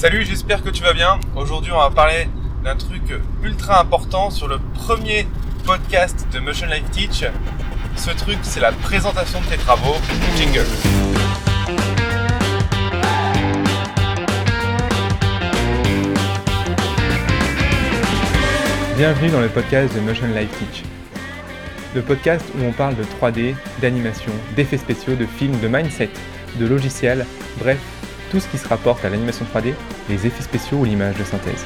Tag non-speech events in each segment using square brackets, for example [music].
Salut, j'espère que tu vas bien. Aujourd'hui, on va parler d'un truc ultra important sur le premier podcast de Motion Life Teach. Ce truc, c'est la présentation de tes travaux. Jingle. Bienvenue dans le podcast de Motion Life Teach. Le podcast où on parle de 3D, d'animation, d'effets spéciaux, de films, de mindset, de logiciels, bref, tout ce qui se rapporte à l'animation 3D, les effets spéciaux ou l'image de synthèse.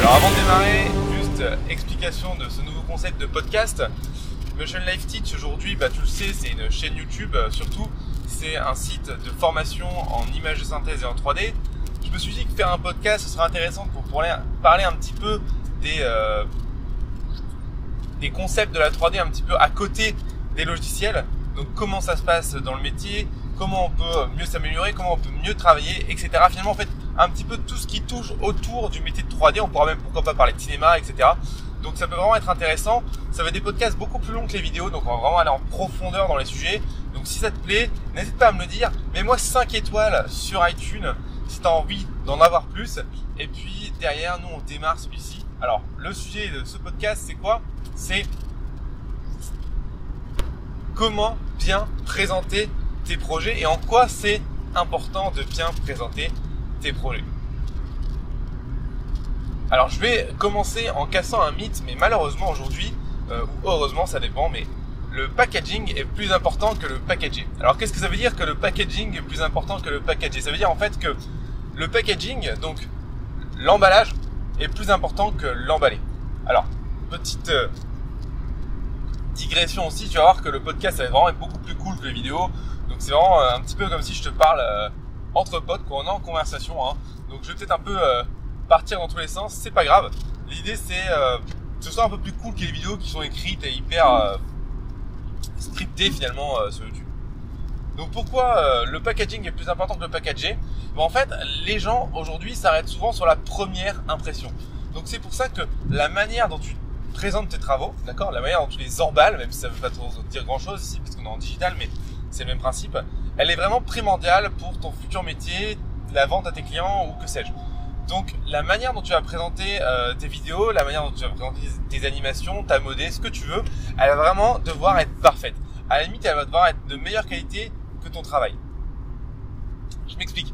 Alors avant de démarrer, juste euh, explication de ce nouveau concept de podcast. Motion Life Teach aujourd'hui, bah, tu le sais, c'est une chaîne YouTube euh, surtout. C'est un site de formation en image de synthèse et en 3D. Je me suis dit que faire un podcast, ce serait intéressant pour parler un petit peu des, euh, des concepts de la 3D un petit peu à côté des logiciels. Donc comment ça se passe dans le métier, comment on peut mieux s'améliorer, comment on peut mieux travailler, etc. Finalement, en fait, un petit peu tout ce qui touche autour du métier de 3D. On pourra même pourquoi pas parler de cinéma, etc. Donc ça peut vraiment être intéressant. Ça va être des podcasts beaucoup plus longs que les vidéos, donc on va vraiment aller en profondeur dans les sujets. Donc si ça te plaît, n'hésite pas à me le dire. Mets-moi 5 étoiles sur iTunes si tu as envie d'en avoir plus. Et puis derrière, nous on démarre celui-ci. Alors le sujet de ce podcast, c'est quoi? C'est comment bien présenter tes projets et en quoi c'est important de bien présenter tes projets. Alors je vais commencer en cassant un mythe, mais malheureusement aujourd'hui, euh, ou heureusement ça dépend, mais le packaging est plus important que le packaging. Alors qu'est-ce que ça veut dire que le packaging est plus important que le packaging? Ça veut dire en fait que le packaging, donc l'emballage, est plus important que l'emballé. Alors, petite euh, digression aussi, tu vas voir que le podcast ça va vraiment être beaucoup plus cool que les vidéos. Donc c'est vraiment euh, un petit peu comme si je te parle euh, entre potes, qu'on est en conversation. Hein. Donc je vais peut-être un peu euh, partir dans tous les sens, c'est pas grave. L'idée c'est que ce soit un peu plus cool que les vidéos qui sont écrites et hyper scriptées finalement sur YouTube. Donc pourquoi le packaging est plus important que le packagé? En fait, les gens aujourd'hui s'arrêtent souvent sur la première impression. Donc c'est pour ça que la manière dont tu présente tes travaux, d'accord? La manière dont tu les emballes, même si ça ne veut pas dire grand chose ici, parce qu'on est en digital, mais c'est le même principe, elle est vraiment primordiale pour ton futur métier, la vente à tes clients ou que sais-je. Donc la manière dont tu vas présenter euh, tes vidéos, la manière dont tu vas présenter tes animations, ta modée, ce que tu veux, elle va vraiment devoir être parfaite. À la limite, elle va devoir être de meilleure qualité que ton travail. Je m'explique.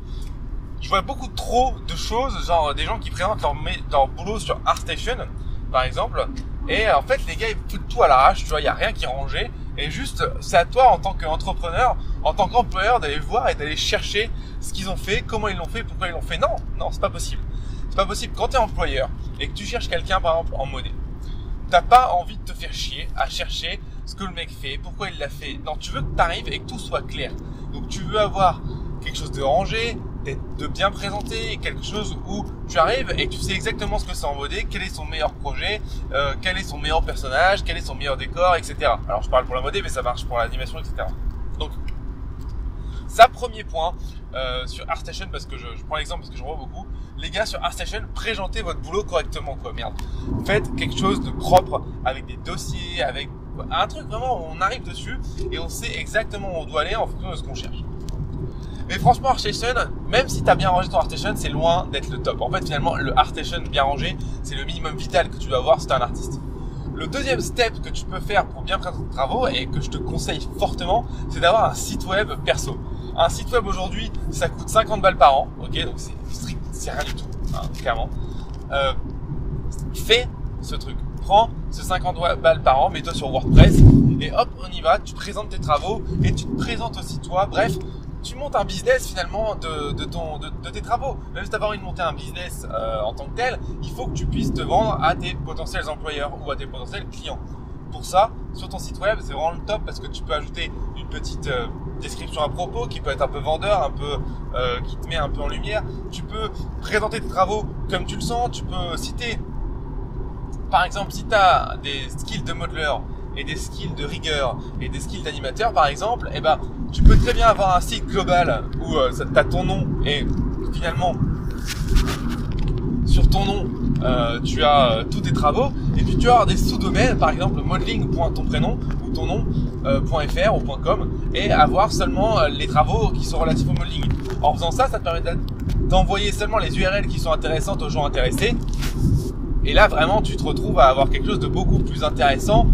Je vois beaucoup trop de choses, genre des gens qui présentent leur, leur boulot sur ArtStation, par exemple. Et en fait, les gars, ils foutent tout à l'arrache, tu vois, il n'y a rien qui est rangé. Et juste, c'est à toi, en tant qu'entrepreneur, en tant qu'employeur, d'aller voir et d'aller chercher ce qu'ils ont fait, comment ils l'ont fait, pourquoi ils l'ont fait. Non, non, c'est pas possible. C'est pas possible. Quand tu es employeur et que tu cherches quelqu'un, par exemple, en monnaie, t'as pas envie de te faire chier à chercher ce que le mec fait, pourquoi il l'a fait. Non, tu veux que tu arrives et que tout soit clair. Donc tu veux avoir quelque chose de rangé, de bien présenter quelque chose où tu arrives et tu sais exactement ce que c'est en modé, quel est son meilleur projet, euh, quel est son meilleur personnage, quel est son meilleur décor, etc. Alors je parle pour la modé, mais ça marche pour l'animation, etc. Donc ça, premier point euh, sur ArtStation, parce que je, prends l'exemple parce que je vois beaucoup. Les gars sur ArtStation, présentez votre boulot correctement, quoi. Merde. Faites quelque chose de propre, avec des dossiers, avec un truc vraiment on arrive dessus et on sait exactement où on doit aller en fonction de ce qu'on cherche. Mais franchement, ArtStation, même si tu as bien rangé ton ArtStation, c'est loin d'être le top. En fait, finalement, le ArtStation bien rangé, c'est le minimum vital que tu dois avoir si tu un artiste. Le deuxième step que tu peux faire pour bien présenter tes travaux et que je te conseille fortement, c'est d'avoir un site web perso. Un site web aujourd'hui, ça coûte 50 balles par an, ok, donc c'est strict, c'est rien du tout, hein, clairement. Euh, fais ce truc, prends ce 50 balles par an, mets-toi sur WordPress et hop, on y va, tu présentes tes travaux et tu te présentes aussi toi. Bref, tu montes un business finalement de, ton, de, tes travaux. Même si tu as envie de monter un business euh, en tant que tel, il faut que tu puisses te vendre à tes potentiels employeurs ou à tes potentiels clients. Pour ça, sur ton site web, c'est vraiment le top parce que tu peux ajouter une petite euh, description à propos qui peut être un peu vendeur, un peu euh, qui te met un peu en lumière. Tu peux présenter tes travaux comme tu le sens. Tu peux citer, par exemple, si tu as des skills de modeler et des skills de rigueur et des skills d'animateur par exemple, eh ben tu peux très bien avoir un site global où euh, tu as ton nom et finalement sur ton nom euh, tu as euh, tous tes travaux, et puis tu as des sous-domaines, par exemple modeling.tonprénom ou ton nom.fr ou .com, et avoir seulement les travaux qui sont relatifs au modeling. En faisant ça, ça te permet d'envoyer seulement les URL qui sont intéressantes aux gens intéressés. Et là, vraiment, tu te retrouves à avoir quelque chose de beaucoup plus intéressant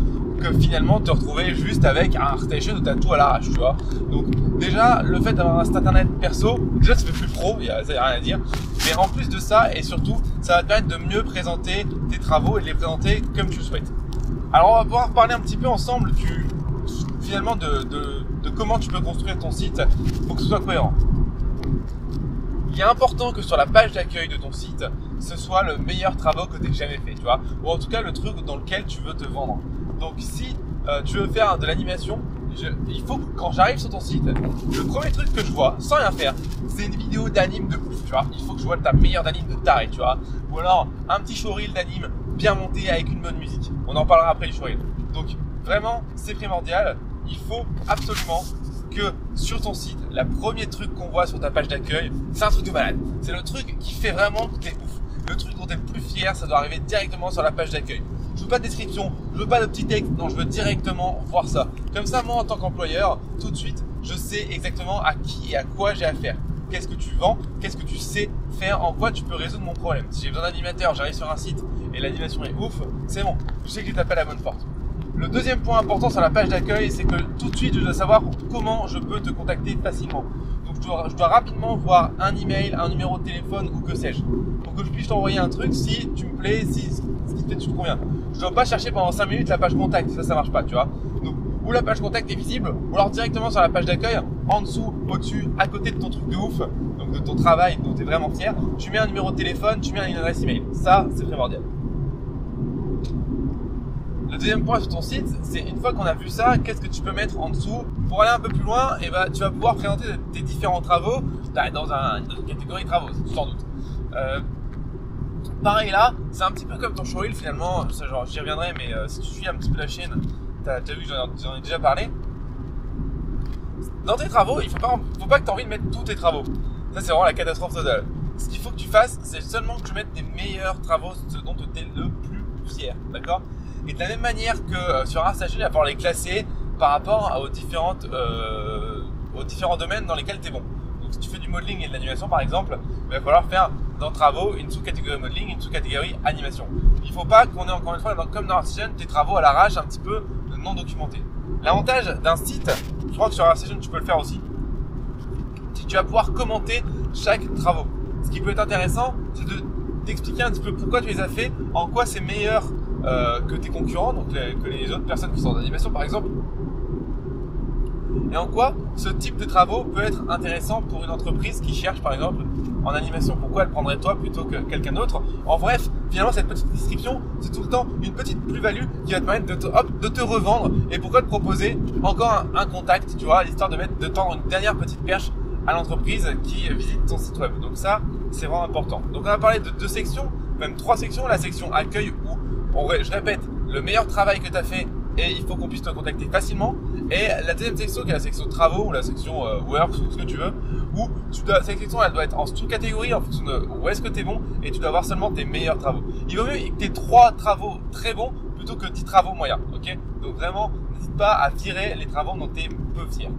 que finalement te retrouver juste avec un où t'as tout à l'arrache, tu vois. Donc déjà, le fait d'avoir un site internet perso, déjà ça fait plus pro, y a, rien à dire. Mais en plus de ça, et surtout, ça va te permettre de mieux présenter tes travaux et de les présenter comme tu le souhaites. Alors on va pouvoir parler un petit peu ensemble du finalement de, de comment tu peux construire ton site pour que ce soit cohérent. Il est important que sur la page d'accueil de ton site, ce soit le meilleur travaux que tu aies jamais fait, tu vois, ou en tout cas le truc dans lequel tu veux te vendre. Donc si euh, tu veux faire de l'animation, il faut que quand j'arrive sur ton site, le premier truc que je vois, sans rien faire, c'est une vidéo d'anime de ouf, tu vois. Il faut que je vois ta meilleure anime de taré, tu vois. Ou alors un petit showreel d'anime bien monté avec une bonne musique. On en parlera après du showreel. Donc vraiment, c'est primordial. Il faut absolument que sur ton site, le premier truc qu'on voit sur ta page d'accueil, c'est un truc de malade. C'est le truc qui fait vraiment que t'es ouf. Le truc dont t'es le plus fier, ça doit arriver directement sur la page d'accueil. Je veux pas de description, je veux pas de petit texte, non, je veux directement voir ça. Comme ça, moi, en tant qu'employeur, tout de suite, je sais exactement à qui et à quoi j'ai affaire. Qu'est-ce que tu vends Qu'est-ce que tu sais faire En quoi tu peux résoudre mon problème Si j'ai besoin d'animateur, j'arrive sur un site et l'animation est ouf, c'est bon. Je sais que j'ai tapé à la bonne porte. Le deuxième point important sur la page d'accueil, c'est que tout de suite, je dois savoir comment je peux te contacter facilement. Donc, je dois, rapidement voir un email, un numéro de téléphone ou que sais-je, pour que je puisse t'envoyer un truc si tu me plais, si tu te conviens. Je dois pas chercher pendant 5 minutes la page contact, ça, ça marche pas, tu vois. Donc, ou la page contact est visible, ou alors directement sur la page d'accueil, en dessous, au-dessus, à côté de ton truc de ouf, donc de ton travail dont tu es vraiment fier, tu mets un numéro de téléphone, tu mets une adresse email. Ça, c'est primordial. Le deuxième point sur ton site, c'est une fois qu'on a vu ça, qu'est-ce que tu peux mettre en dessous? Pour aller un peu plus loin, et eh ben, tu vas pouvoir présenter tes différents travaux dans, un, une catégorie travaux, sans doute. Euh, pareil là, c'est un petit peu comme ton showreel finalement, ça, genre j'y reviendrai, mais euh, si tu suis un petit peu la chaîne, t'as as vu, j'en ai déjà parlé. Dans tes travaux, il faut pas, faut pas que tu envie de mettre tous tes travaux. Ça c'est vraiment la catastrophe totale. Ce qu'il faut que tu fasses, c'est seulement que tu mettes tes meilleurs travaux, ce dont tu es le plus fier, d'accord? Et de la même manière que euh, sur Instagram, il va falloir les classer par rapport aux, différentes, euh, aux différents domaines dans lesquels tu es bon. Donc si tu fais du modeling et de l'animation par exemple, il va falloir faire dans travaux une sous-catégorie modeling une sous-catégorie animation. Il ne faut pas qu'on ait encore une fois, comme dans ArtStation, tes travaux à l'arrache un petit peu non documentés. L'avantage d'un site, je crois que sur ArtStation tu peux le faire aussi, c'est que tu vas pouvoir commenter chaque travaux. Ce qui peut être intéressant, c'est de t'expliquer un petit peu pourquoi tu les as fait, en quoi c'est meilleur euh, que tes concurrents, donc que les autres personnes qui sont en animation par exemple. Et en quoi ce type de travaux peut être intéressant pour une entreprise qui cherche par exemple en animation? Pourquoi elle prendrait toi plutôt que quelqu'un d'autre? En bref, finalement cette petite description, c'est tout le temps une petite plus-value qui va te permettre de te, revendre et pourquoi te proposer encore un, contact, tu vois, l'histoire de mettre de tendre une dernière petite perche à l'entreprise qui visite ton site web. Donc ça, c'est vraiment important. Donc on va parler de deux sections, même trois sections. La section accueil où je répète, le meilleur travail que tu as fait et il faut qu'on puisse te contacter facilement. Et la deuxième section qui est la section travaux ou la section euh, work ou ce que tu veux, où cette section elle doit être en sous-catégorie en fonction de où est-ce que tu es bon et tu dois avoir seulement tes meilleurs travaux. Il vaut mieux que tu aies trois travaux très bons plutôt que 10 travaux moyens. ok? Donc vraiment, n'hésite pas à virer les travaux dont tu es peu fier.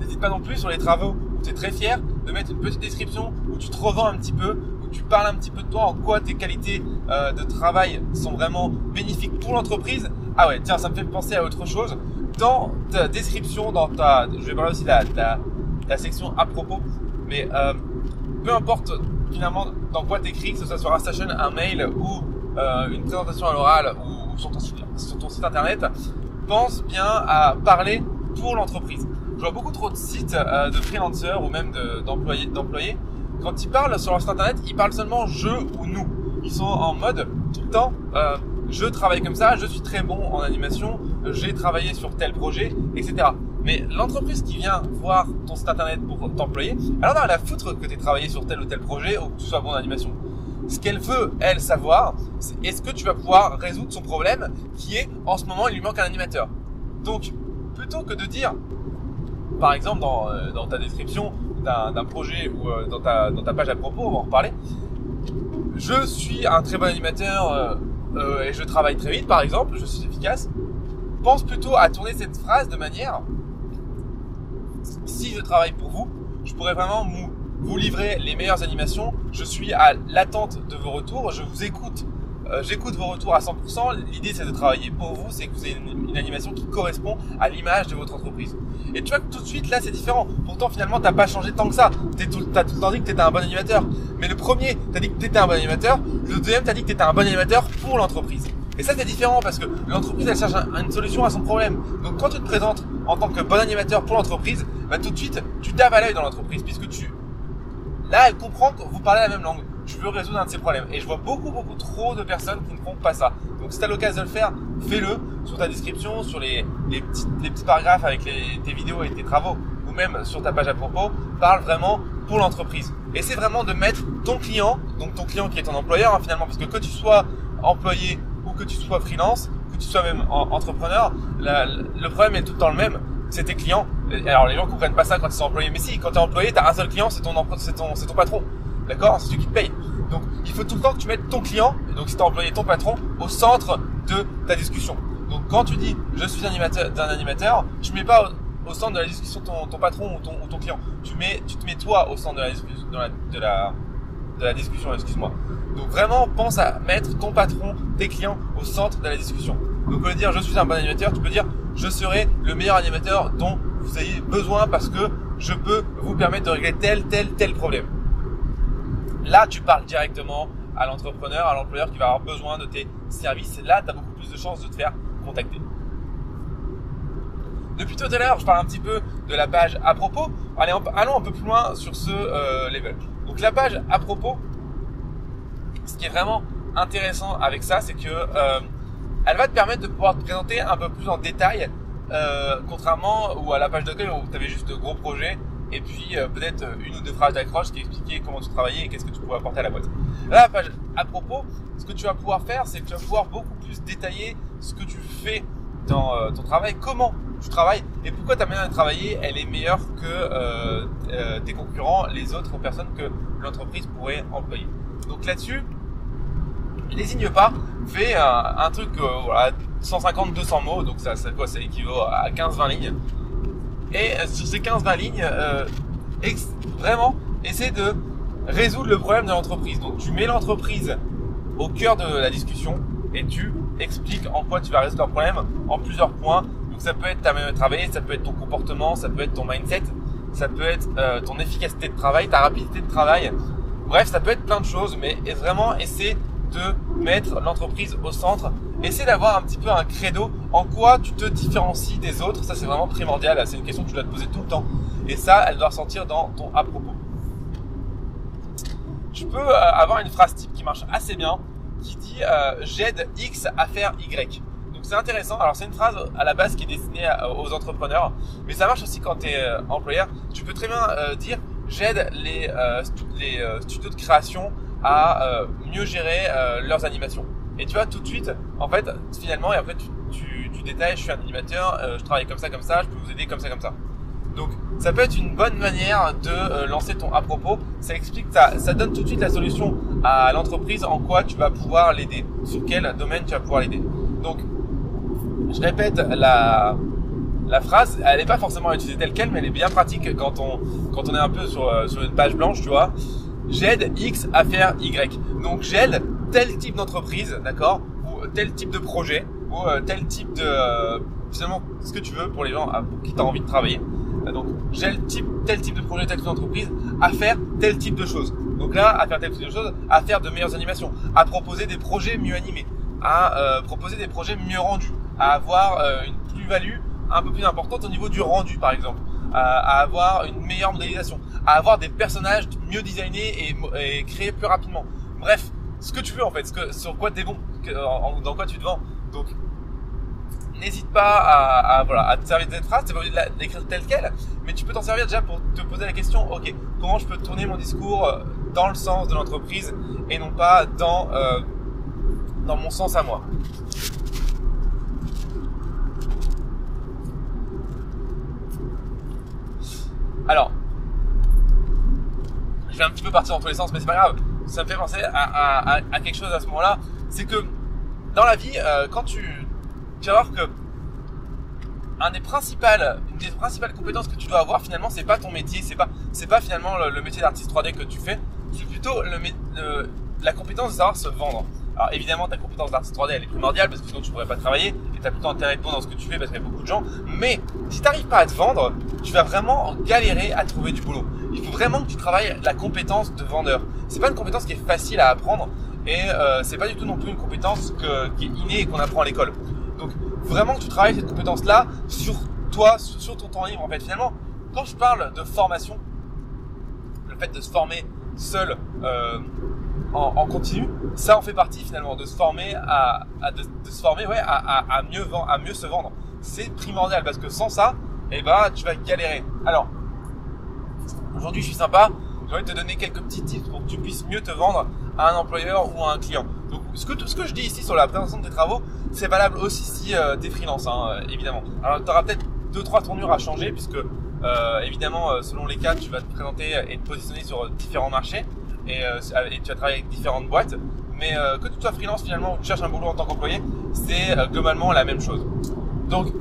N'hésite pas non plus sur les travaux où tu es très fier de mettre une petite description où tu te revends un petit peu tu parles un petit peu de toi, en quoi tes qualités euh, de travail sont vraiment bénéfiques pour l'entreprise. Ah ouais, tiens, ça me fait penser à autre chose. Dans ta description, dans ta, je vais parler aussi de la, section à propos, mais euh, peu importe finalement dans quoi t'écris, que ce soit sur un station, un mail ou euh, une présentation à l'oral ou, sur, ton, sur ton site internet, pense bien à parler pour l'entreprise. Je vois beaucoup trop de sites de freelancers ou même d'employés quand ils parlent sur leur site internet, ils parlent seulement je ou nous. Ils sont en mode tout le temps, euh, je travaille comme ça, je suis très bon en animation, j'ai travaillé sur tel projet, etc. Mais l'entreprise qui vient voir ton site internet pour t'employer, elle a la foutre que tu travaillé sur tel ou tel projet ou que tu sois bon en animation. Ce qu'elle veut, elle, savoir, c'est est-ce que tu vas pouvoir résoudre son problème qui est en ce moment il lui manque un animateur. Donc, plutôt que de dire, par exemple dans, euh, dans ta description, d'un projet ou euh, dans ta, dans ta page à propos, on va en reparler, je suis un très bon animateur euh, euh, et je travaille très vite, par exemple, je suis efficace. Pense plutôt à tourner cette phrase de manière si je travaille pour vous, je pourrais vraiment vous livrer les meilleures animations. Je suis à l'attente de vos retours, je vous écoute euh, j'écoute vos retours à 100%. L'idée, c'est de travailler pour vous, c'est que vous ayez une, animation qui correspond à l'image de votre entreprise. Et tu vois que tout de suite, là, c'est différent. Pourtant, finalement, t'as pas changé tant que ça. T'as tout, le temps dit que t'étais un bon animateur. Mais le premier, t'as dit que t'étais un bon animateur. Le deuxième, t'as dit que t'étais un bon animateur pour l'entreprise. Et ça, c'est différent parce que l'entreprise, elle cherche une solution à son problème. Donc, quand tu te présentes en tant que bon animateur pour l'entreprise, bah, tout de suite, tu taves à l'œil dans l'entreprise puisque tu, là, elle comprend que vous parlez la même langue je veux résoudre un de ces problèmes. Et je vois beaucoup, beaucoup trop de personnes qui ne font pas ça. Donc si tu as l'occasion de le faire, fais-le sur ta description, sur les, les, petits, les petits paragraphes avec les, tes vidéos et tes travaux, ou même sur ta page à propos, parle vraiment pour l'entreprise. Et c'est vraiment de mettre ton client, donc ton client qui est ton employeur hein, finalement, parce que que tu sois employé ou que tu sois freelance, que tu sois même entrepreneur, le problème est tout le temps le même c'est tes clients. Alors les gens comprennent pas ça quand ils sont employés, mais si, quand tu es employé, tu as un seul client, c'est ton, ton, c'est ton patron. D'accord C'est celui qui paye. Donc, il faut tout le temps que tu mettes ton client, donc si tu employé ton patron, au centre de ta discussion. Donc, quand tu dis je suis animateur d'un animateur, tu mets pas au, centre de la discussion ton, patron ou ton, ou ton, client. Tu mets, tu te mets toi au centre de la, de la, de la, discussion, excuse-moi. Donc vraiment, pense à mettre ton patron, tes clients au centre de la discussion. Donc au lieu de dire je suis un bon animateur, tu peux dire je serai le meilleur animateur dont vous ayez besoin parce que je peux vous permettre de régler tel, tel, tel problème. Là, tu parles directement à l'entrepreneur, à l'employeur qui va avoir besoin de tes services. Là, tu as beaucoup plus de chances de te faire contacter. Depuis tout à l'heure, je parle un petit peu de la page à propos. Allons un peu plus loin sur ce euh, level. Donc la page à propos, ce qui est vraiment intéressant avec ça, c'est que euh, elle va te permettre de pouvoir te présenter un peu plus en détail, euh, contrairement ou à la page d'accueil où tu avais juste de gros projets et puis euh, peut-être euh, une ou deux phrases d'accroche qui expliquaient comment tu travaillais et qu'est-ce que tu pouvais apporter à la boîte. Là, à propos, ce que tu vas pouvoir faire, c'est que tu vas pouvoir beaucoup plus détailler ce que tu fais dans euh, ton travail, comment tu travailles et pourquoi ta manière de travailler, elle est meilleure que tes concurrents, les autres personnes que l'entreprise pourrait employer. Donc là-dessus, n'hésite pas, fais un, truc, voilà, 150-200 mots, donc ça, équivaut à 15-20 lignes et euh, sur ces 15-20 lignes, euh, vraiment, essaie de résoudre le problème de l'entreprise. Donc tu mets l'entreprise au cœur de la discussion et tu expliques en quoi tu vas résoudre leur problème en plusieurs points. Donc ça peut être ta manière de travailler, ça peut être ton comportement, ça peut être ton mindset, ça peut être euh, ton efficacité de travail, ta rapidité de travail. Bref, ça peut être plein de choses, mais vraiment essaie de mettre l'entreprise au centre. Essaie d'avoir un petit peu un credo en quoi tu te différencies des autres. Ça, c'est vraiment primordial. C'est une question que tu dois te poser tout le temps. Et ça, elle doit ressortir dans ton à propos. Tu peux euh, avoir une phrase type qui marche assez bien, qui dit euh, j'aide X à faire Y. Donc c'est intéressant. Alors c'est une phrase à la base qui est destinée aux entrepreneurs, mais ça marche aussi quand tu es euh, employeur. Tu peux très bien dire j'aide les, studios de création à mieux gérer leurs animations. Et tu vois, tout de suite, en fait, finalement, et après, tu, tu, tu détailles, je suis un animateur, euh, je travaille comme ça, comme ça, je peux vous aider comme ça, comme ça. Donc, ça peut être une bonne manière de lancer ton à propos. Ça explique, ça, ça donne tout de suite la solution à l'entreprise en quoi tu vas pouvoir l'aider, sur quel domaine tu vas pouvoir l'aider. Donc, je répète la, la phrase, elle n'est pas forcément utilisée telle quelle, mais elle est bien pratique quand on, quand on est un peu sur, sur une page blanche, tu vois j'aide X à faire Y. Donc j'aide tel type d'entreprise, d'accord, ou tel type de projet, ou euh, tel type de euh, finalement ce que tu veux pour les gens pour qui tu as envie de travailler. Euh, donc j'aide type, tel type de projet, tel type d'entreprise à faire tel type de choses. Donc là, à faire tel type de choses, à faire de meilleures animations, à proposer des projets mieux animés, à proposer des projets mieux rendus, à avoir une plus-value un peu plus importante au niveau du rendu par exemple, à avoir une meilleure modélisation, à avoir des personnages mieux designés et, créés plus rapidement. Bref, ce que tu veux en fait, sur quoi tu es bon, dans quoi tu te vends. Donc, n'hésite pas à, voilà, à te servir de cette phrase, c'est pas obligé de l'écrire telle quelle, mais tu peux t'en servir déjà pour te poser la question, ok, comment je peux tourner mon discours euh, dans le sens de l'entreprise et non pas dans, euh, dans mon sens à moi. Alors, je vais un petit peu partir dans tous les sens, mais c'est pas grave. Ça me fait penser à, quelque chose à ce moment-là. C'est que dans la vie, euh, quand tu, tu vas voir que un des principales, une des principales compétences que tu dois avoir finalement, c'est pas ton métier, c'est pas, c'est pas finalement le, métier d'artiste 3D que tu fais, c'est plutôt la compétence de se vendre. Alors évidemment, ta compétence d'artiste 3D, elle est primordiale parce que sinon tu pourrais pas travailler et tu as plutôt intérêt de dans ce que tu fais parce qu'il y a beaucoup de gens. Mais si tu n'arrives pas à te vendre, tu vas vraiment galérer à trouver du boulot. Il faut vraiment que tu travailles la compétence de vendeur. C'est pas une compétence qui est facile à apprendre et euh, c'est pas du tout non plus une compétence qui est innée et qu'on apprend à l'école. Donc vraiment que tu travailles cette compétence-là sur toi, sur, ton temps libre en fait. Finalement, quand je parle de formation, le fait de se former seul euh, en, continu, ça en fait partie finalement de se former à, de, se former ouais à, à, mieux à mieux se vendre. C'est primordial parce que sans ça, eh ben tu vas galérer. Alors aujourd'hui je suis sympa, j'ai envie de te donner quelques petits tips pour que tu puisses mieux te vendre à un employeur ou à un client. Donc ce que ce que je dis ici sur la présentation de tes travaux, c'est valable aussi si euh, tu es freelance hein, évidemment. Alors tu auras peut-être deux trois tournures à changer puisque euh, évidemment euh, selon les cas tu vas te présenter et te positionner sur différents marchés. Euh, et, tu vas travailler avec différentes boîtes. Mais euh, que tu sois freelance finalement ou que tu cherches un boulot en tant qu'employé, c'est euh, globalement la même chose. Donc,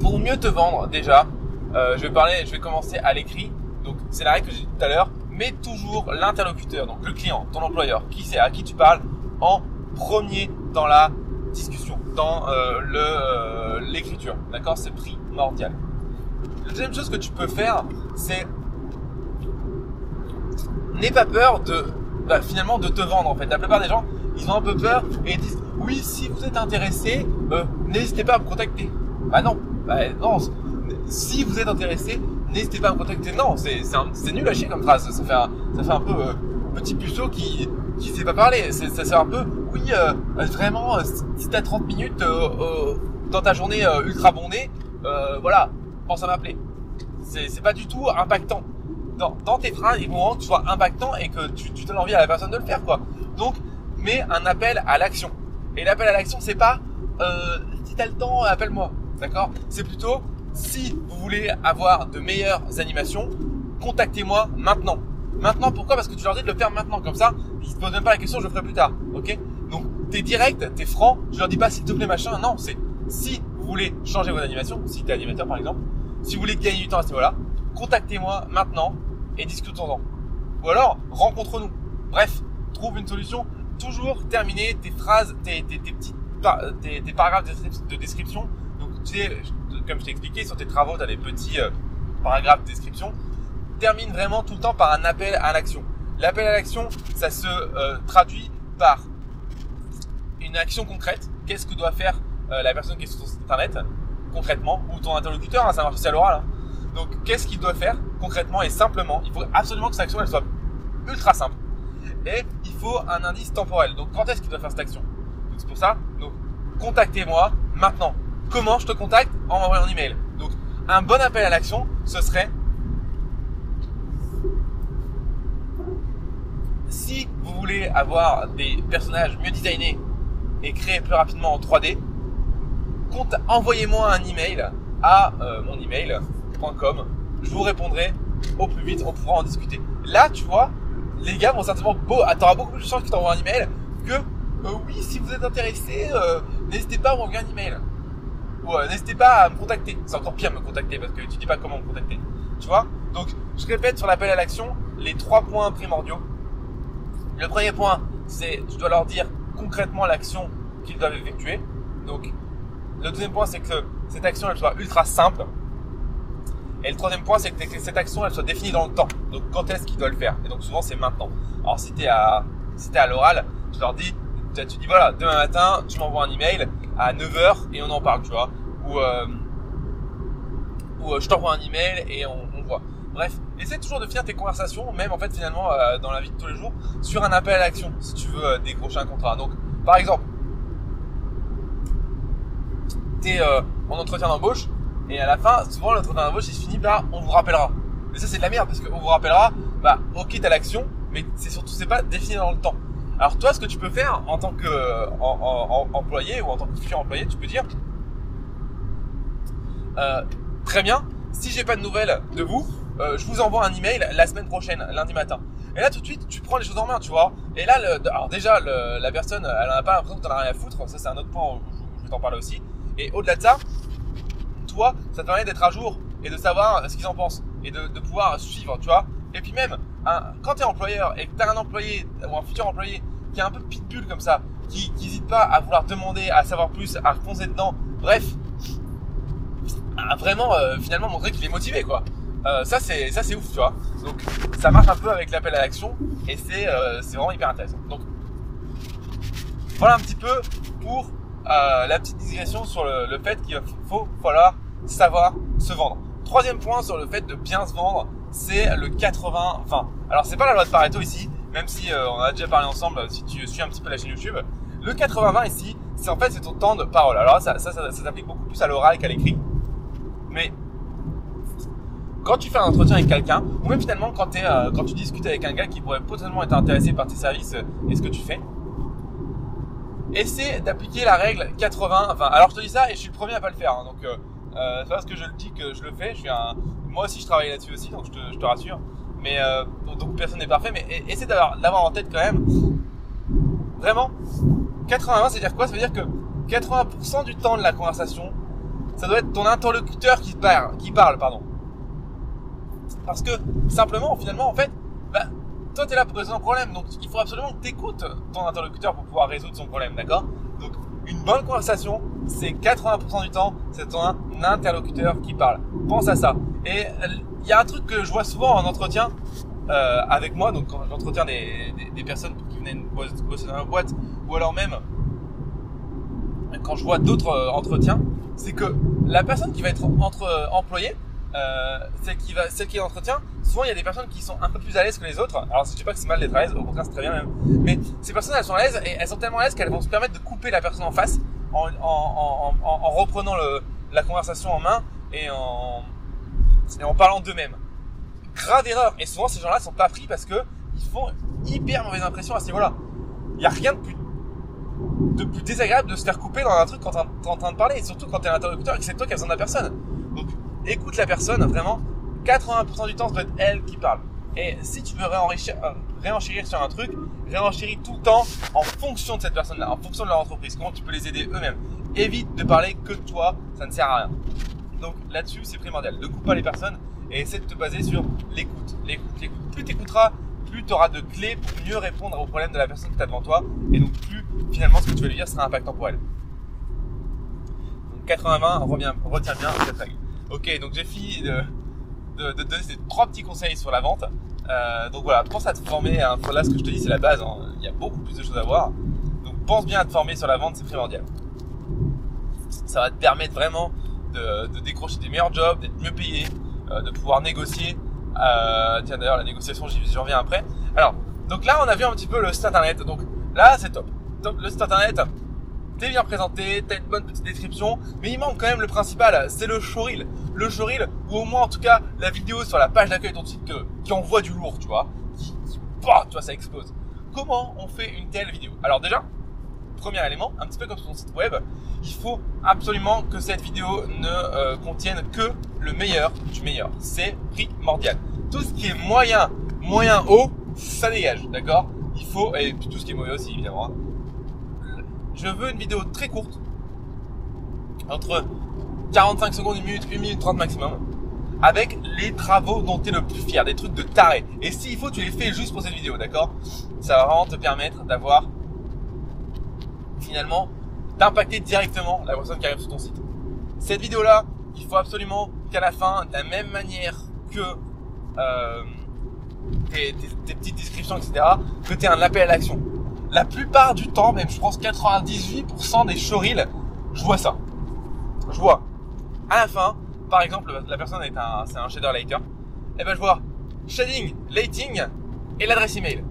pour mieux te vendre déjà, je vais parler, je vais commencer à l'écrit. Donc, c'est la règle que j'ai dit tout à l'heure. Mets toujours l'interlocuteur, donc le client, ton employeur, qui c'est à qui tu parles, en premier dans la discussion, dans le l'écriture. D'accord? C'est primordial. La deuxième chose que tu peux faire, c'est n'aie pas peur de bah, finalement de te vendre en fait. La plupart des gens, ils ont un peu peur et ils disent oui si vous êtes intéressé, euh, n'hésitez pas à me contacter. Bah non, bah non. Si vous êtes intéressé, n'hésitez pas à me contacter. Non, c'est nul à chier comme phrase. Ça fait un, ça fait un peu euh, petit puceau qui qui sait pas parler. Ça fait un peu oui euh, vraiment si t'as 30 minutes dans ta journée ultra bondée, voilà, pense à m'appeler. C'est pas du tout impactant dans, tes phrases, il faut que tu sois impactant et que tu, tu donnes envie à la personne de le faire, quoi. Donc, mets un appel à l'action. Et l'appel à l'action, c'est pas euh, si t'as le temps, appelle-moi, d'accord? C'est plutôt si vous voulez avoir de meilleures animations, contactez-moi maintenant. Maintenant, pourquoi? Parce que tu leur dis de le faire maintenant, comme ça, ils se posent même pas la question, je le ferai plus tard, ok? Donc, t'es direct, t'es franc. Je leur dis pas s'il te plaît machin. Non, c'est si vous voulez changer vos animations, si t'es animateur par exemple, si vous voulez gagner du temps à ce niveau-là, contactez-moi maintenant et discutons-en. Ou alors, rencontre-nous. Bref, trouve une solution. Toujours terminer tes phrases, tes, petits tes, paragraphes de description. Comme je t'ai expliqué, sur tes travaux, tu as des petits euh, paragraphes de description. Termine vraiment tout le temps par un appel à l'action. L'appel à l'action, ça se euh, traduit par une action concrète. Qu'est-ce que doit faire euh, la personne qui est sur ton site internet concrètement ou ton interlocuteur, hein, ça marche aussi à l'oral. Hein. Donc, qu'est-ce qu'il doit faire concrètement et simplement? Il faut absolument que cette action elle soit ultra simple. Et il faut un indice temporel. Donc, quand est-ce qu'il doit faire cette action? C'est pour ça. Donc, contactez-moi maintenant. Comment je te contacte En m'envoyant un email. Donc, un bon appel à l'action, ce serait si vous voulez avoir des personnages mieux designés et créés plus rapidement en 3D, envoyez-moi un email à euh, mon email je vous répondrai au plus vite, on pourra en discuter. Là, tu vois, les gars vont certainement beau, t'auras beaucoup plus de chances qu'ils t'envoient un email que euh, oui, si vous êtes intéressé, euh, n'hésitez pas à m'envoyer un email. Ou euh, n'hésitez pas à me contacter. C'est encore pire me contacter parce que tu dis pas comment me contacter. Tu vois? Donc, je répète sur l'appel à l'action les trois points primordiaux. Le premier point, c'est tu dois leur dire concrètement l'action qu'ils doivent effectuer. Donc, le deuxième point, c'est que cette action elle soit ultra simple. Et le troisième point, c'est que cette action, elle soit définie dans le temps. Donc, quand est-ce qu'il doit le faire? Et donc, souvent, c'est maintenant. Alors, si t'es à, si à l'oral, je leur dis, tu dis voilà, demain matin, tu m'envoies un email à 9h et on en parle, tu vois. Ou, euh, ou euh, je t'envoie un email et on, voit. Bref, essaie toujours de finir tes conversations, même en fait finalement euh, dans la vie de tous les jours, sur un appel à l'action, si tu veux décrocher un contrat. Donc, par exemple, t'es en entretien d'embauche, et à la fin, souvent, l'entretien d'embauche, il se finit par on vous rappellera. Mais ça, c'est de la merde parce qu'on vous rappellera, bah, ok, t'as l'action, mais c'est surtout, c'est pas défini dans le temps. Alors, toi, ce que tu peux faire en tant que ou en tant que futur employé, tu peux dire, euh, très bien, si j'ai pas de nouvelles de vous, euh, je vous envoie un email la semaine prochaine, lundi matin. Et là, tout de suite, tu prends les choses en main, tu vois. Et là, alors déjà, la personne, elle en a pas l'impression que t'en as rien à foutre. Ça, c'est un autre point où je, je vais t'en parler aussi. Et au-delà de ça, toi, ça te permet d'être à jour et de savoir ce qu'ils en pensent et de, de, pouvoir suivre, tu vois. Et puis même, quand tu es employeur et que tu as un employé ou un futur employé qui est un peu pitbull comme ça, qui n'hésite pas à vouloir demander, à savoir plus, à foncer dedans, bref, à vraiment euh, finalement montrer qu'il est motivé, quoi. Euh, ça c'est ouf, tu vois. Donc ça marche un peu avec l'appel à l'action et c'est euh, vraiment hyper intéressant. Donc voilà un petit peu pour euh, la petite digression sur le, le fait qu'il faut falloir savoir se vendre. Troisième point sur le fait de bien se vendre, c'est le 80-20. Alors c'est pas la loi de Pareto ici, même si euh, on a déjà parlé ensemble, si tu suis un petit peu la chaîne YouTube. Le 80-20 ici, c'est en fait c'est ton temps de parole. Alors ça, ça, ça, s'applique beaucoup plus à l'oral qu'à l'écrit. Mais quand tu fais un entretien avec quelqu'un, ou même finalement quand, euh, quand tu discutes avec un gars qui pourrait potentiellement être intéressé par tes services euh, et ce que tu fais, essaie d'appliquer la règle 80-20. Alors je te dis ça et je suis le premier à pas le faire. Hein, donc euh, c'est parce que je le dis que je le fais. Je suis un... Moi aussi je travaille là-dessus aussi, donc je te, rassure. Mais euh, donc personne n'est parfait, mais essaie d'avoir en tête quand même. Vraiment, 80-20, c'est dire quoi? Ça veut dire que 80% du temps de la conversation, ça doit être ton interlocuteur qui parle, qui parle, pardon. Parce que simplement, finalement, en fait, bah, toi, tu es là pour résoudre un problème. Donc, il faut absolument que tu écoutes ton interlocuteur pour pouvoir résoudre son problème, d'accord? Donc, une bonne conversation, c'est 80% du temps, c'est ton interlocuteur qui parle. Pense à ça. Et il y a un truc que je vois souvent en entretien euh, avec moi, donc quand j'entretiens des, personnes qui venaient bosser dans la boîte, ou alors même quand je vois d'autres euh, entretiens, c'est que la personne qui va être euh, employée, euh, celle qui va, celle qui est en entretien, souvent il y a des personnes qui sont un peu plus à l'aise que les autres. Alors je dis pas que c'est mal d'être à l'aise, au contraire c'est très bien même. Mais ces personnes elles sont à l'aise et elles sont tellement à l'aise qu'elles vont se permettre de couper la personne en face en, en, en, en reprenant la conversation en main et en, parlant d'eux-mêmes. Grave erreur. Et souvent ces gens-là sont pas pris parce que ils font hyper mauvaise impression à ce niveau-là. Il y a rien de plus de plus désagréable de se faire couper dans un truc quand t'es en train de parler et surtout quand t'es l'interlocuteur et que c'est toi qui as besoin de la personne. Écoute la personne, vraiment, 80% du temps, ça doit être elle qui parle. Et si tu veux réenrichir, euh, réenchérir sur un truc, réenchéris tout le temps en fonction de cette personne-là, en fonction de leur entreprise, comment tu peux les aider eux-mêmes. Évite de parler que de toi, ça ne sert à rien. Donc là-dessus, c'est primordial. Ne coupe pas les personnes et essaie de te baser sur l'écoute, l'écoute, l'écoute. Plus tu écouteras, plus tu auras de clés pour mieux répondre aux problèmes de la personne qui tu devant toi et donc plus finalement ce que tu vas lui dire sera impactant pour elle. Donc 80-20, retiens bien cette règle. Ok, donc j'ai fini de, de, de, donner ces trois petits conseils sur la vente. Euh, donc voilà, pense à te former. Hein. Là, ce que je te dis, c'est la base. Hein. Il y a beaucoup plus de choses à voir. Donc pense bien à te former sur la vente, c'est primordial. Ça va te permettre vraiment de, de décrocher des meilleurs jobs, d'être mieux payé, euh, de pouvoir négocier. Euh, tiens, d'ailleurs, la négociation, j'y reviens après. Alors, donc là, on a vu un petit peu le site internet. Donc là, c'est top. top. Le site internet, t'es bien présenté, t'as une bonne petite description, mais il manque quand même le principal, c'est le showreel. Le showreel, ou au moins en tout cas la vidéo sur la page d'accueil de ton site que, qui envoie du lourd, tu vois, qui, qui bah, tu vois, ça explose. Comment on fait une telle vidéo? Alors déjà, premier élément, un petit peu comme sur ton site web, il faut absolument que cette vidéo ne euh, contienne que le meilleur du meilleur. C'est primordial. Tout ce qui est moyen, moyen haut, ça dégage, d'accord? Il faut, et puis tout ce qui est mauvais aussi évidemment. Hein je veux une vidéo très courte, entre 45 secondes, 1 minute, 1 minute 30 maximum, avec les travaux dont tu es le plus fier, des trucs de taré. Et s'il faut, tu les fais juste pour cette vidéo, d'accord? Ça va vraiment te permettre d'avoir, finalement, d'impacter directement la personne qui arrive sur ton site. Cette vidéo-là, il faut absolument qu'à la fin, de la même manière que euh, tes, tes, petites descriptions, etc., que tu aies un appel à l'action la plupart du temps, même je pense 98% des showreels, je vois ça. Je vois à la fin, par exemple, la personne est un, c'est un shader lighter, et ben je vois shading, lighting et l'adresse email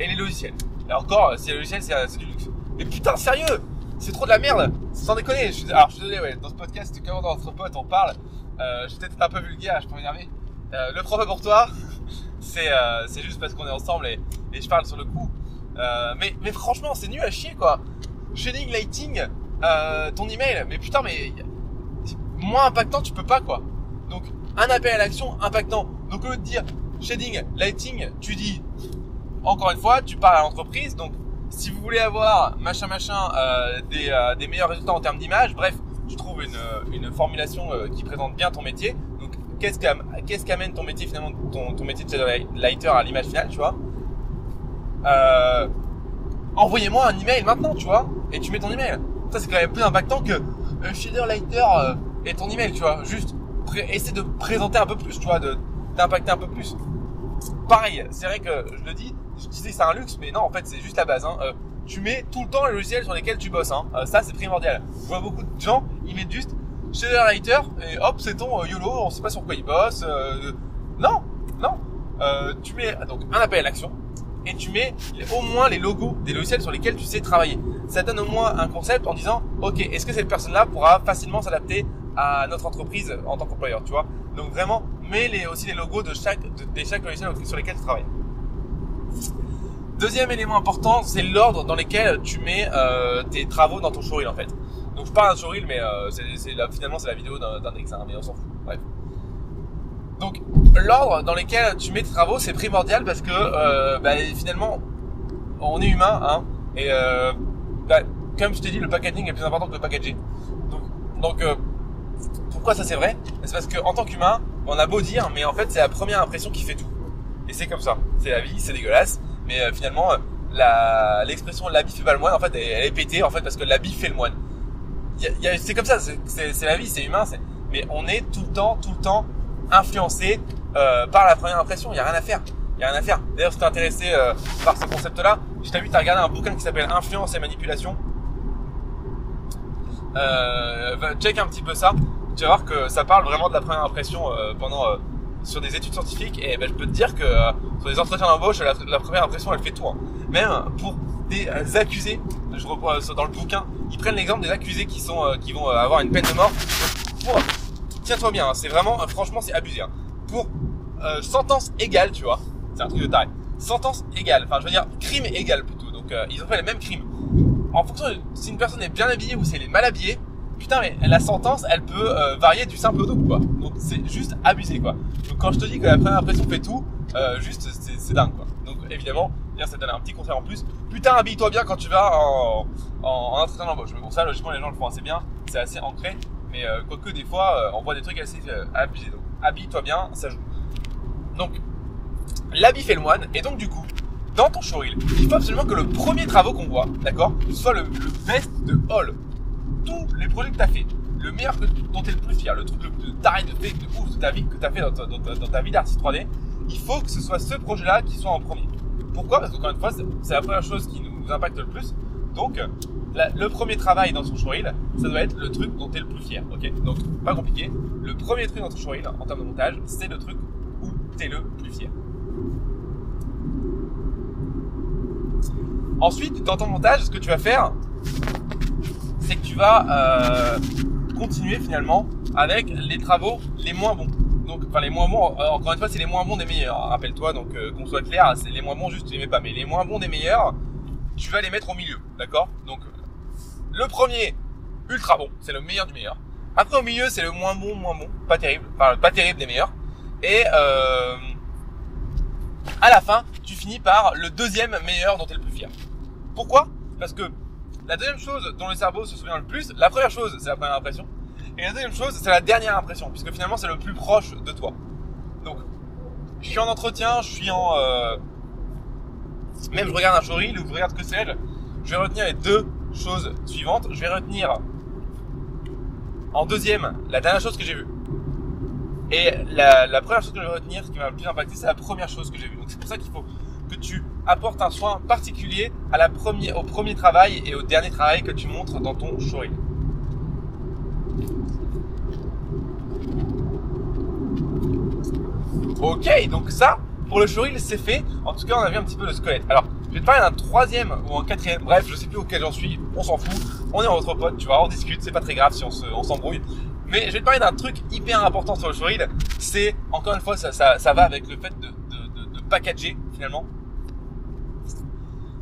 et les logiciels. Et encore, si les logiciels c'est, du luxe. Mais putain, sérieux, c'est trop de la merde. Sans déconner. Je suis, alors je suis désolé, ouais, dans ce podcast, comment dans notre pote on parle, euh, je vais peut-être un peu vulgaire, je peux m'énerver. Euh, le propre pour toi, [laughs] c'est, euh, c'est juste parce qu'on est ensemble et je parle sur le coup. Euh, mais, franchement, c'est nul à chier quoi. Shading, lighting, euh, ton email, mais putain, mais moins impactant, tu peux pas quoi. Donc, un appel à l'action impactant. Donc, au lieu de dire shading, lighting, tu dis encore une fois, tu parles à l'entreprise, donc si vous voulez avoir machin machin euh, des, meilleurs résultats en termes d'image, bref, je trouve une, formulation qui présente bien ton métier. Donc qu'est-ce qu'amène ton métier finalement, ton, ton métier de lighter à l'image finale, tu vois? Euh, Envoyez-moi un email maintenant, tu vois, et tu mets ton email. Ça c'est quand même plus impactant que un shader lighter et ton email, tu vois. Juste essaie de présenter un peu plus, tu vois, d'impacter un peu plus. Pareil, c'est vrai que je le dis, je disais c'est un luxe, mais non, en fait, c'est juste la base. Hein. Euh, tu mets tout le temps les logiciels sur lesquels tu bosses. Hein. Euh, ça, c'est primordial. Je vois beaucoup de gens, ils mettent juste Shader Writer et hop, c'est ton euh, YOLO, on sait pas sur quoi ils bossent. non, non. tu mets donc un appel à l'action tu mets au moins les logos des logiciels sur lesquels tu sais travailler. Ça donne au moins un concept en disant, ok, est-ce que cette personne-là pourra facilement s'adapter à notre entreprise en tant qu'employeur, tu vois? Donc vraiment, mets les, aussi les logos de chaque, chaque logiciel sur lesquels tu travailles. Deuxième élément important, c'est l'ordre dans lequel tu mets euh, tes travaux dans ton showreel en fait. Donc je parle d'un showreel, mais euh, finalement c'est la vidéo d'un mais on s'en fout. Bref. Donc l'ordre dans lequel tu mets tes travaux, c'est primordial parce que euh, bah, finalement on est humain, hein, et euh, bah, comme je t'ai dit, le packaging est plus important que le packaging. Donc, donc euh, pourquoi ça c'est vrai? C'est parce qu'en tant qu'humain, on a beau dire, mais en fait c'est la première impression qui fait tout. Et c'est comme ça. C'est la vie, c'est dégueulasse. Mais euh, finalement, euh, la, l'expression l'habit fait pas le moine, en fait, elle, est pétée, en fait, parce que l'habit fait le moine. c'est comme ça, c'est, la vie, c'est humain, mais on est tout le temps, tout le temps influencé euh, par la première impression. Il y a rien à faire. Il a rien à faire. D'ailleurs, si t'es intéressé par ce concept-là, je t'invite à regarder un bouquin qui s'appelle Influence et manipulation. Euh, check un petit peu ça. Tu vas voir que ça parle vraiment de la première impression pendant sur des études scientifiques et ben, je peux te dire que euh, sur les entretiens d'embauche, la, première impression elle fait tout. Hein. Même pour des euh, accusés, je reprends euh, dans le bouquin, ils prennent l'exemple des accusés qui sont qui vont avoir une peine de mort. Tiens-toi bien, hein, c'est vraiment, franchement, c'est abusé. Hein. Pour sentence égale, tu vois, c'est un truc de taille. Sentence égale, enfin je veux dire crime égal plutôt. Donc ils ont fait les mêmes crimes. En fonction de si une personne est bien habillée ou si elle est mal habillée, putain, mais la sentence, elle peut euh, varier du simple au double, quoi. Donc c'est juste abusé, quoi. Donc quand je te dis que la première impression fait tout, euh, juste c'est dingue, quoi. Donc évidemment, ça te donne un petit conseil en plus. Putain, habille-toi bien quand tu vas en, en, en entretien d'embauche. Mais bon, ça, logiquement, les gens le font assez bien, c'est assez ancré. Mais euh, quoique des fois, euh, on voit des trucs assez abusés. Donc habille-toi bien, ça joue. Donc l'habit fait le moine, et donc du coup, dans ton showreel, il faut absolument que le premier travaux qu'on voit, d'accord, soit le, best de all tous les projets que tu as fait, le meilleur dont tu es le plus fier, le truc le plus taré de fait, de ouf de ta vie, que tu as fait dans ta, dans ta, vie d'artiste 3D, il faut que ce soit ce projet-là qui soit en premier. Pourquoi? Parce qu'encore une fois, c'est la première chose qui nous impacte le plus. Donc, le premier travail dans ton showreel, ça doit être le truc dont tu es le plus fier. Ok? Donc, pas compliqué. Le premier truc dans ton showreel, en termes de montage, c'est le truc où tu es le plus fier. Ensuite, dans ton montage, ce que tu vas faire, c'est que tu vas euh, continuer finalement avec les travaux les moins bons. Donc, enfin les moins bons, euh, encore une fois, c'est les moins bons des meilleurs. Rappelle-toi, donc euh, qu'on soit clair, c'est les moins bons juste tu les mets pas, mais les moins bons des meilleurs, tu vas les mettre au milieu, d'accord? Donc, le premier, ultra bon, c'est le meilleur du meilleur. Après au milieu, c'est le moins bon, moins bon, pas terrible, enfin pas terrible des meilleurs. Et à la fin, tu finis par le deuxième meilleur dont tu es le plus fier. Pourquoi? Parce que la deuxième chose dont le cerveau se souvient le plus, la première chose, c'est la première impression. Et la deuxième chose, c'est la dernière impression, puisque finalement, c'est le plus proche de toi. Donc, je suis en entretien, je suis en... Euh... Même je regarde un showreel ou je regarde que sais-je, je vais retenir les deux choses suivantes. Je vais retenir en deuxième la dernière chose que j'ai vue. Et la, première chose que je vais retenir, qui m'a le plus impacté, c'est la première chose que j'ai vue. Donc c'est pour ça qu'il faut que tu apportes un soin particulier à la première, au premier travail et au dernier travail que tu montres dans ton showreel. Ok, donc ça, pour le showreel, c'est fait. En tout cas, on a vu un petit peu le squelette. Alors, je vais te parler d'un troisième ou un quatrième. Bref, je sais plus auquel j'en suis. On s'en fout. On est entre potes, tu vois, on discute. C'est pas très grave si on s'embrouille. Mais je vais te parler d'un truc hyper important sur le showreel. C'est, encore une fois, ça, ça, ça va avec le fait de, de, de, packager finalement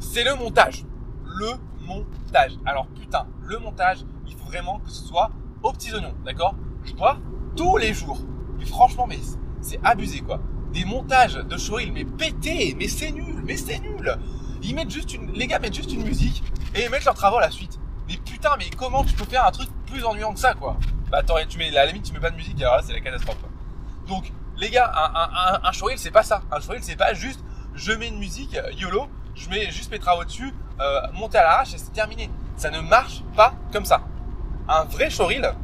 c'est le montage. Le montage. Alors putain, le montage, il faut vraiment que ce soit aux petits oignons, d'accord? Je vois tous les jours. Mais franchement, mais c'est abusé quoi. Des montages de showreel mais pétés, mais c'est nul, mais c'est nul. Ils mettent juste une, les gars mettent juste une musique et ils mettent leurs travaux à la suite. Mais putain, mais comment tu peux faire un truc plus ennuyant que ça, quoi? Bah attends, tu mets, à la limite, tu mets pas de musique, là, c'est la catastrophe. Donc, les gars, un, un, un, showreel, c'est pas ça. Un showreel, c'est pas juste, je mets une musique, euh, YOLO, je mets juste mes travaux dessus, euh, monter à l'arrache et c'est terminé. Ça ne marche pas comme ça. Un vrai showreel,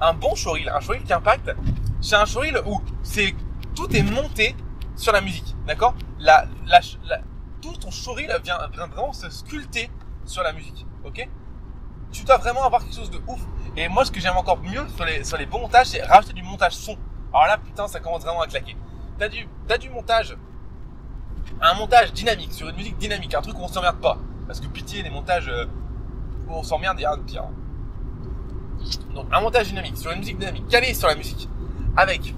un bon showreel, un showreel qui impacte, c'est un showreel où c'est tout est monté sur la musique, d'accord? La, la, Tout ton showreel vient, vient vraiment se sculpter sur la musique, ok? Tu dois vraiment avoir quelque chose de ouf. Et moi, ce que j'aime encore mieux sur les, sur les bons montages, c'est rajouter du montage son. Alors là, putain, ça commence vraiment à claquer. T'as du, t'as du montage, un montage dynamique sur une musique dynamique, un truc où on s'emmerde pas. Parce que pitié, les montages euh, où on s'emmerde, il y a un de pire. Donc un montage dynamique sur une musique dynamique, calé sur la musique, avec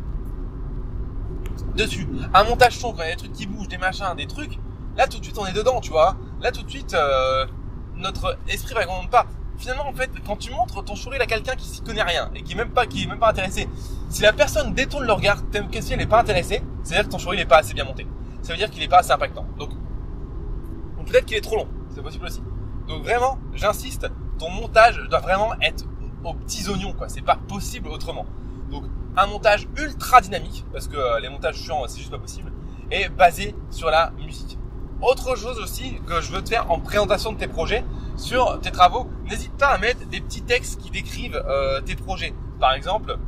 dessus un montage quand il y a des trucs qui bougent, des machins, des trucs. Là tout de suite on est dedans, tu vois. Là tout de suite euh, notre esprit va gronder pas. Finalement en fait quand tu montres ton sourire à quelqu'un qui s'y connaît rien et qui est même pas qui est même pas intéressé, si la personne détourne le regard t'aimes que si elle est pas intéressée, c'est-à-dire que ton sourire n'est pas assez bien monté. Ça veut dire qu'il est pas assez impactant. Donc peut-être qu'il est trop long, c'est possible aussi. Donc vraiment, j'insiste, ton montage doit vraiment être aux petits oignons, quoi. C'est pas possible autrement. Donc, un montage ultra dynamique, parce que euh, les montages chiants, c'est juste pas possible, et basé sur la musique. Autre chose aussi que je veux te faire en présentation de tes projets, sur tes travaux, n'hésite pas à mettre des petits textes qui décrivent euh, tes projets. Par exemple,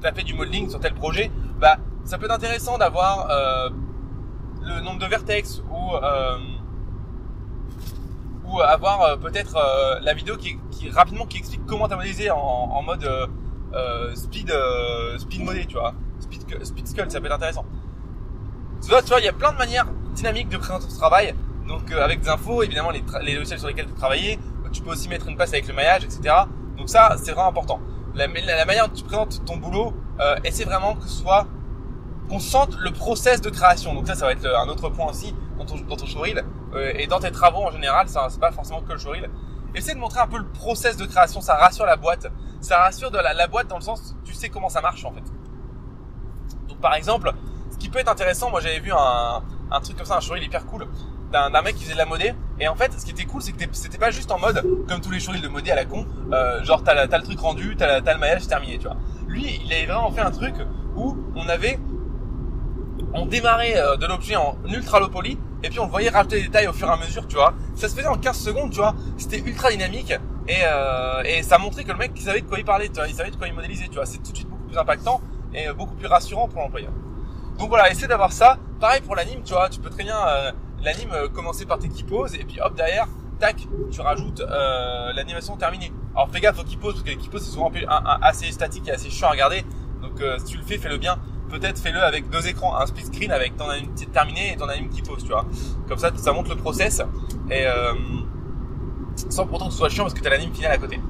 tu as fait du modeling sur tel projet, bah, ça peut être intéressant d'avoir euh, le nombre de vertex ou avoir peut-être la vidéo qui, rapidement qui explique comment t'as modélisé en, mode speed euh, speed modé, tu vois, speed speed skull, ça peut être intéressant. Tu vois, tu vois, il y a plein de manières dynamiques de présenter ton travail. Donc euh, avec des infos, évidemment les, les logiciels sur lesquels tu travailles, tu peux aussi mettre une place avec le maillage, etc. Donc ça, c'est vraiment important. La, la, manière dont tu présentes ton boulot, euh, essaie vraiment que ce soit qu'on sente le process de création. Donc ça, ça va être un autre point aussi dans ton, dans ton showreel euh, et dans tes travaux en général. Ça, c'est pas forcément que le showreel. Essaie de montrer un peu le process de création. Ça rassure la boîte ça rassure de la, boîte dans le sens tu sais comment ça marche en fait. Donc par exemple, ce qui peut être intéressant, moi j'avais vu un, un truc comme ça, un showreel hyper cool d'un mec qui faisait de la modée et en fait ce qui était cool c'est que c'était pas juste en mode comme tous les showreels de modé à la con euh, genre t'as le truc rendu t'as le maillage terminé tu vois lui il avait vraiment fait un truc où on avait on démarrait euh, de l'objet en ultra poly et puis on voyait rajouter des détails au fur et à mesure tu vois ça se faisait en 15 secondes tu vois c'était ultra dynamique et, euh, et ça montrait que le mec il savait de quoi il parlait, tu vois, il savait de quoi il modélisait, tu vois. C'est tout de suite beaucoup plus impactant et euh, beaucoup plus rassurant pour l'employeur. Donc voilà, essaie d'avoir ça. Pareil pour l'anime, tu vois, tu peux très bien euh, l'anime euh, commencer par tes key poses et puis hop derrière, tac, tu rajoutes euh, l'animation terminée. Alors fais gaffe aux key poses parce que les key poses c'est souvent assez statique et assez chiant à regarder. Donc si tu le fais, fais-le bien. Peut-être fais-le avec deux écrans, un split screen avec ton anime terminé et ton anime qui pose, tu vois. Comme ça, ça montre le process et sans pourtant que ce soit chiant parce que tu as l'anime finale à côté.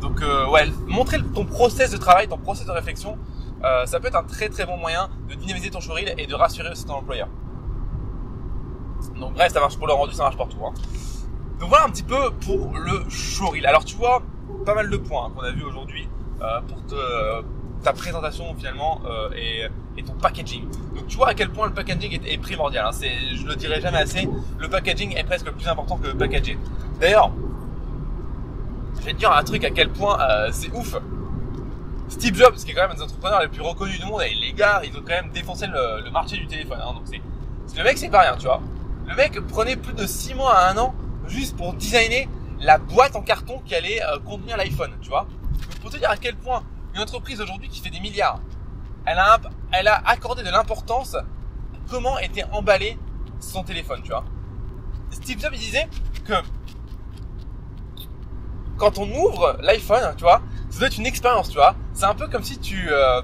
Donc euh, ouais, montrer ton process de travail, ton process de réflexion, euh, ça peut être un très très bon moyen de dynamiser ton showreel et de rassurer aussi ton employeur. Donc bref, ça marche pour le rendu, ça marche partout. Hein. Donc voilà un petit peu pour le showreel. Alors tu vois, pas mal de points hein, qu'on a vu aujourd'hui euh, pour te, ta présentation finalement euh, et, et, ton packaging. Donc tu vois à quel point le packaging est, primordial. Hein. C'est, je le dirai jamais assez. Le packaging est presque plus important que le packaging. D'ailleurs, je vais te dire un truc à quel point euh, c'est ouf. Steve Jobs, qui est quand même un des entrepreneurs les plus reconnus du monde, et les gars, ils ont quand même défoncé le, le marché du téléphone. Hein, donc c'est, le mec, c'est pas rien, tu vois. Le mec prenait plus de 6 mois à un an juste pour designer la boîte en carton qui allait euh, contenir l'iPhone, tu vois. Pour te dire à quel point une entreprise aujourd'hui qui fait des milliards, elle a, accordé de l'importance à comment était emballé son téléphone, tu vois. Steve Jobs disait que quand on ouvre l'iPhone, tu vois, ça doit être une expérience, tu vois. C'est un peu comme si tu, euh,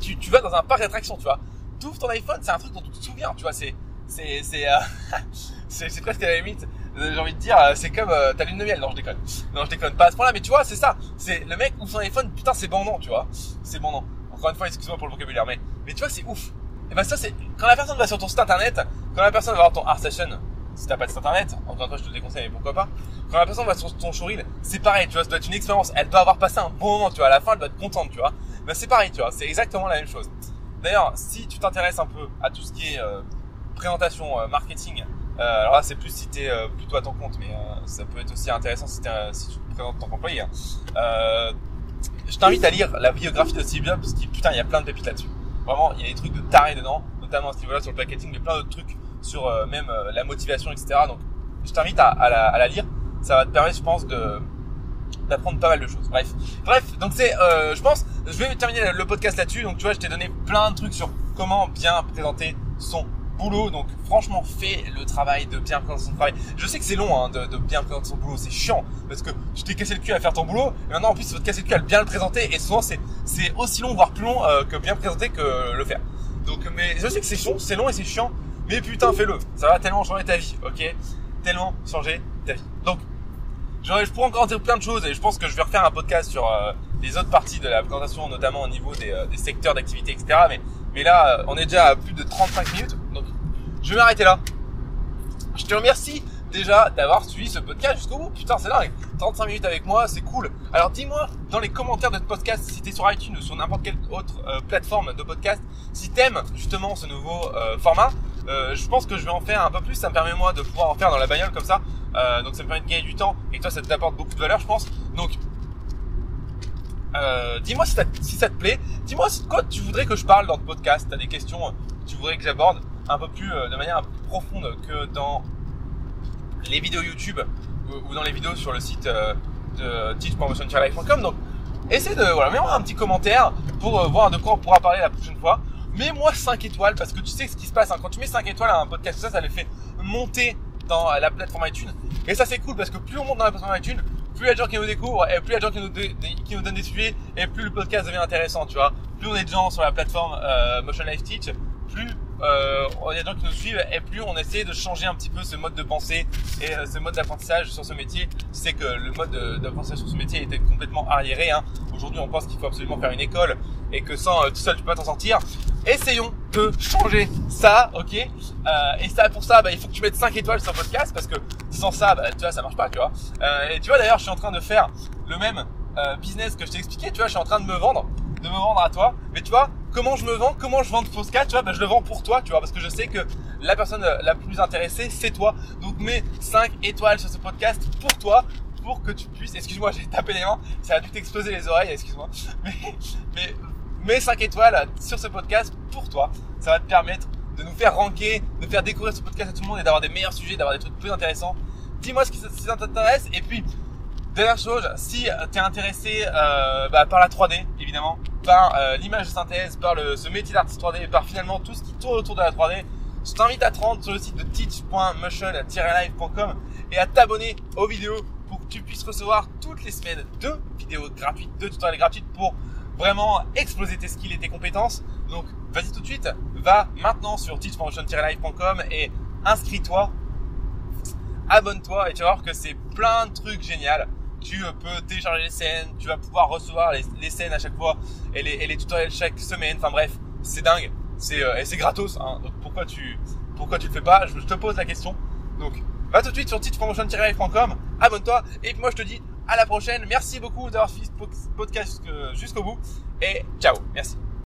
tu, tu vas dans un parc d'attractions, tu vois. Tu ouvres ton iPhone, c'est un truc dont tu te souviens, tu vois. C'est, c'est, c'est, euh, [laughs] c'est presque à la limite. J'ai envie de dire, euh, c'est comme euh, ta lune de miel. Non, je déconne. Non, je déconne pas à ce point-là, mais tu vois, c'est ça. C'est le mec ouvre son iPhone, putain, c'est bandant, tu vois. C'est bandant. Encore une fois, excuse-moi pour le vocabulaire, mais, mais tu vois, c'est ouf. Et ben ça, c'est quand la personne va sur ton site internet, quand la personne va voir ton ArtStation, si t'as pas de site internet, encore une fois je te déconseille, mais pourquoi pas. Quand la personne va sur ton showreel, c'est pareil, tu vois, ça doit être une expérience. Elle doit avoir passé un bon moment, tu vois. À la fin, elle doit être contente, tu vois. bah, c'est pareil, tu vois, c'est exactement la même chose. D'ailleurs, si tu t'intéresses un peu à tout ce qui est présentation, marketing, alors là c'est plus si t'es plutôt à ton compte, mais ça peut être aussi intéressant si, si tu te présentes en tant qu'employé. Hein. je t'invite à lire la biographie de Steve Jobs, parce qu'il putain, il y a plein de pépites là-dessus. Vraiment, il y a des trucs de taré dedans, notamment à ce niveau-là sur le packaging, mais plein d'autres trucs sur même la motivation, etc. Donc, je t'invite à, à, la, à la lire. Ça va te permettre, je pense, de d'apprendre pas mal de choses. Bref, bref, donc c'est, euh, je pense, je vais terminer le podcast là-dessus. Donc tu vois, je t'ai donné plein de trucs sur comment bien présenter son boulot. Donc franchement, fais le travail de bien présenter son travail. Je sais que c'est long hein, de, bien présenter son boulot, c'est chiant parce que tu t'es cassé le cul à faire ton boulot. Et maintenant en plus, il faut te casser le cul à bien le présenter. Et souvent, c'est aussi long, voire plus long euh, que bien présenter que le faire. Donc, mais je sais que c'est long, c'est long et c'est chiant. Mais putain, fais-le. Ça va tellement changer ta vie, ok? Tellement changer ta vie. Donc je pourrais encore dire plein de choses et je pense que je vais refaire un podcast sur euh, les autres parties de la présentation, notamment au niveau des, euh, secteurs d'activité, etc. Mais, là, euh, on est déjà à plus de 35 minutes, donc je vais m'arrêter là. Je te remercie déjà d'avoir suivi ce podcast jusqu'au bout. Putain, c'est dingue. 35 minutes avec moi, c'est cool. Alors dis-moi dans les commentaires de ce podcast, si t'es sur iTunes ou sur n'importe quelle autre plateforme de podcast, si t'aimes justement ce nouveau format. je pense que je vais en faire un peu plus. Ça me permet moi de pouvoir en faire dans la bagnole comme ça. Euh, donc ça me permet de gagner du temps et toi ça t'apporte beaucoup de valeur je pense. Donc euh, dis-moi si, si, ça te plaît. Dis-moi quoi tu voudrais que je parle dans le podcast? T'as des questions que tu voudrais que j'aborde un peu plus euh, de manière un peu profonde que dans les vidéos YouTube ou, dans les vidéos sur le site euh, de teachpromotionchairlife.com. Donc essaie de voilà, mets-moi un petit commentaire pour euh, voir de quoi on pourra parler la prochaine fois. Mets-moi 5 étoiles parce que tu sais ce qui se passe. Hein. Quand tu mets 5 étoiles à un podcast, ça, ça les fait monter dans la plateforme iTunes. Et ça c'est cool parce que plus on monte dans la plateforme iTunes, plus il y a de gens qui nous découvrent et plus il y a de gens qui nous, donnent des sujets et plus le podcast devient intéressant, tu vois. Plus on est de gens sur la plateforme euh, Motion Life Teach, plus euh, il y a des gens qui nous suivent et plus on essaie de changer un petit peu ce mode de pensée et euh, ce mode d'apprentissage sur ce métier. C'est que le mode d'apprentissage sur ce métier était complètement arriéré. Hein. Aujourd'hui, on pense qu'il faut absolument faire une école et que sans euh, tout seul tu peux pas t'en sortir. Essayons de changer ça, ok? Euh, Et ça, pour ça, bah, il faut que tu mettes 5 étoiles sur podcast parce que sans ça, bah, tu vois, ça marche pas, tu vois? Et tu vois, d'ailleurs, je suis en train de faire le même business que je t'ai expliqué. Tu vois, je suis en train de me vendre, de me vendre à toi. Mais tu vois, comment je me vends, comment je vends podcast, tu vois, bah, je le vends pour toi, tu vois, parce que je sais que la personne la plus intéressée, c'est toi. Donc mets 5 étoiles sur ce podcast pour toi, pour que tu puisses, excuse-moi, j'ai tapé les mains, ça a dû t'exploser les oreilles, excuse-moi, [laughs] mais, mais mets 5 étoiles sur ce podcast pour toi. Ça va te permettre de nous faire ranker, de faire découvrir ce podcast à tout le monde et d'avoir des meilleurs sujets, d'avoir des trucs plus intéressants. Dis-moi ce qui t'intéresse et puis dernière chose, si tu es intéressé euh, bah, par la 3D par euh, l'image de synthèse, par le, ce métier d'artiste 3D, par finalement tout ce qui tourne autour de la 3D, je t'invite à te rendre sur le site de teach.motion-live.com et à t'abonner aux vidéos pour que tu puisses recevoir toutes les semaines deux vidéos gratuites, deux tutoriels gratuits pour vraiment exploser tes skills et tes compétences. Donc vas-y tout de suite, va maintenant sur teachpromotion-live.com et inscris-toi, abonne-toi et tu vas voir que c'est plein de trucs géniaux. Tu peux télécharger les scènes, tu vas pouvoir recevoir les, scènes à chaque fois et les, tutoriels chaque semaine. Enfin bref, c'est dingue, c'est euh, et c'est gratos. Hein. Pourquoi tu pourquoi le fais pas? Je, te pose la question. Donc va tout de suite sur teachpromotion-live.com, abonne-toi et moi je te dis à la prochaine. Merci beaucoup d'avoir suivi ce podcast jusqu'au bout. Et ciao. Merci.